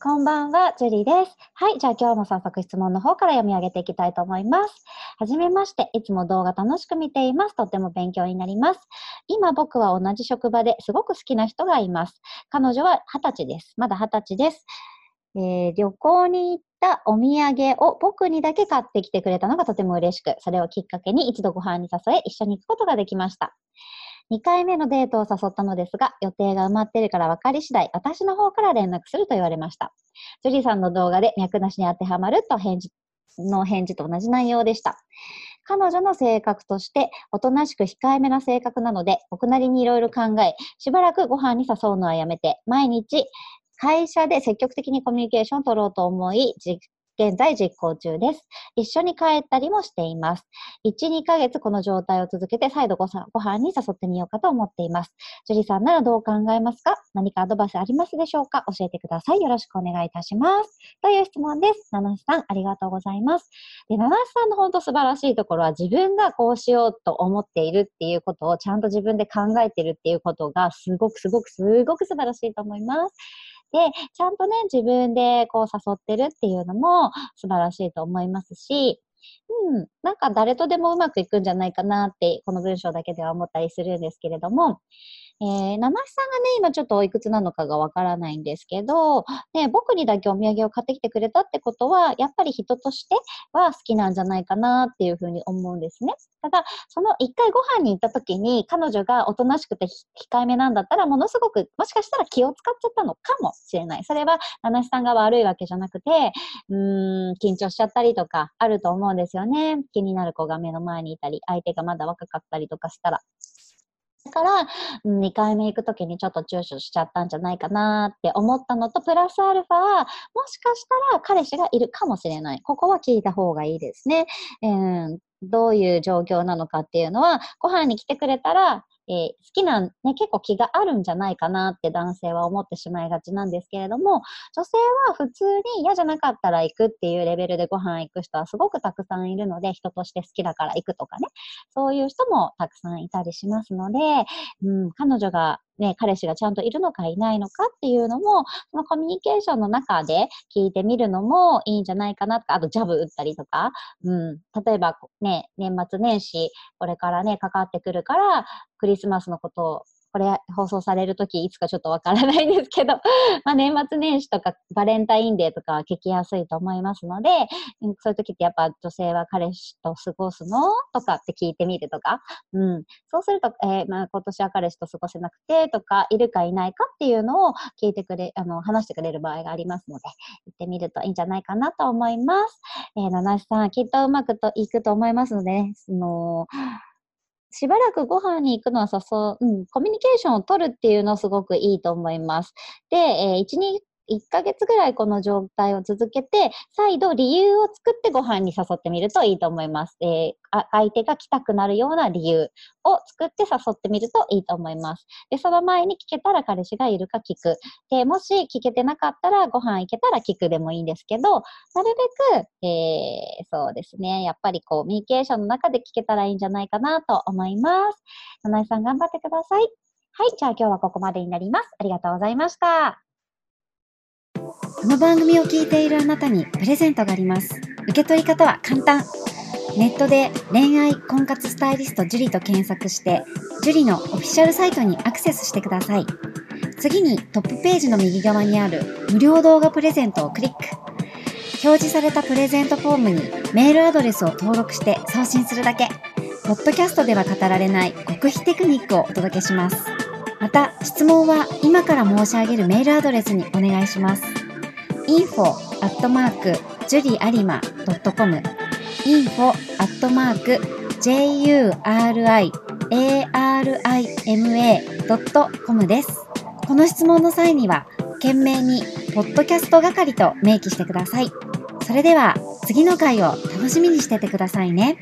こんばんは、ジュリーです。はい、じゃあ今日も早速質問の方から読み上げていきたいと思います。はじめまして、いつも動画楽しく見ています。とっても勉強になります。今僕は同じ職場ですごく好きな人がいます。彼女は20歳です。まだ20歳です。えー、旅行に行ったお土産を僕にだけ買ってきてくれたのがとても嬉しく、それをきっかけに一度ご飯に誘え、一緒に行くことができました。2回目のデートを誘ったのですが、予定が埋まっているから分かり次第、私の方から連絡すると言われました。ジュリーさんの動画で脈なしに当てはまると返事の返事と同じ内容でした。彼女の性格として、おとなしく控えめな性格なので、僕なりにいろいろ考え、しばらくご飯に誘うのはやめて、毎日、会社で積極的にコミュニケーションを取ろうと思い、現在実行中です。一緒に帰ったりもしています。1、2ヶ月この状態を続けて再度ごご飯に誘ってみようかと思っています。ジュリさんならどう考えますか？何かアドバイスありますでしょうか？教えてください。よろしくお願いいたします。という質問です。七瀬さん、ありがとうございます。で、七瀬さんの本当素晴らしいところは自分がこうしようと思っているっていうことをちゃんと自分で考えてるっていうことがすごくすごくすごく素晴らしいと思います。で、ちゃんとね、自分でこう誘ってるっていうのも素晴らしいと思いますし、うん、なんか誰とでもうまくいくんじゃないかなって、この文章だけでは思ったりするんですけれども、えー、七七さんがね、今ちょっとおいくつなのかがわからないんですけど、ね、僕にだけお土産を買ってきてくれたってことは、やっぱり人としては好きなんじゃないかなっていうふうに思うんですね。ただ、その一回ご飯に行った時に彼女がおとなしくて控えめなんだったら、ものすごく、もしかしたら気を使っちゃったのかもしれない。それは、七七さんが悪いわけじゃなくて、うーん、緊張しちゃったりとかあると思うんですよね。気になる子が目の前にいたり、相手がまだ若かったりとかしたら。だから、2回目行くときにちょっと躊躇しちゃったんじゃないかなって思ったのと、プラスアルファは、もしかしたら彼氏がいるかもしれない。ここは聞いた方がいいですね。えー、どういう状況なのかっていうのは、ご飯に来てくれたら、えー、好きな、ね、結構気があるんじゃないかなって男性は思ってしまいがちなんですけれども、女性は普通に嫌じゃなかったら行くっていうレベルでご飯行く人はすごくたくさんいるので、人として好きだから行くとかね、そういう人もたくさんいたりしますので、うん、彼女がね、彼氏がちゃんといるのかいないのかっていうのも、そのコミュニケーションの中で聞いてみるのもいいんじゃないかなとか、あとジャブ打ったりとか、うん、例えばね、年末年始、これからね、かかってくるから、クリスマスのことをこれ放送されるときいつかちょっとわからないんですけど、まあ年末年始とかバレンタインデーとかは聞きやすいと思いますので、そういう時ってやっぱ女性は彼氏と過ごすのとかって聞いてみるとか、うん。そうすると、えー、まあ今年は彼氏と過ごせなくてとか、いるかいないかっていうのを聞いてくれ、あの、話してくれる場合がありますので、行ってみるといいんじゃないかなと思います。えー、七さん、きっとうまくといくと思いますので、ね、その、しばらくご飯に行くのは誘う、うん、コミュニケーションを取るっていうのすごくいいと思います。で、えー、1、2 1ヶ月ぐらいこの状態を続けて、再度理由を作ってご飯に誘ってみるといいと思います。えー、相手が来たくなるような理由を作って誘ってみるといいと思います。で、その前に聞けたら彼氏がいるか聞く。で、もし聞けてなかったらご飯行けたら聞くでもいいんですけど、なるべく、えー、そうですね、やっぱりコミュニケーションの中で聞けたらいいんじゃないかなと思います。七井さん頑張ってください。はい、じゃあ今日はここまでになります。ありがとうございました。この番組を聞いているあなたにプレゼントがあります。受け取り方は簡単。ネットで恋愛婚活スタイリスト樹と検索して、樹のオフィシャルサイトにアクセスしてください。次にトップページの右側にある無料動画プレゼントをクリック。表示されたプレゼントフォームにメールアドレスを登録して送信するだけ。ポッドキャストでは語られない極秘テクニックをお届けします。また、質問は今から申し上げるメールアドレスにお願いします。info.juriarima.com info.juriarima.com です。この質問の際には、懸命に、ポッドキャスト係と明記してください。それでは、次の回を楽しみにしててくださいね。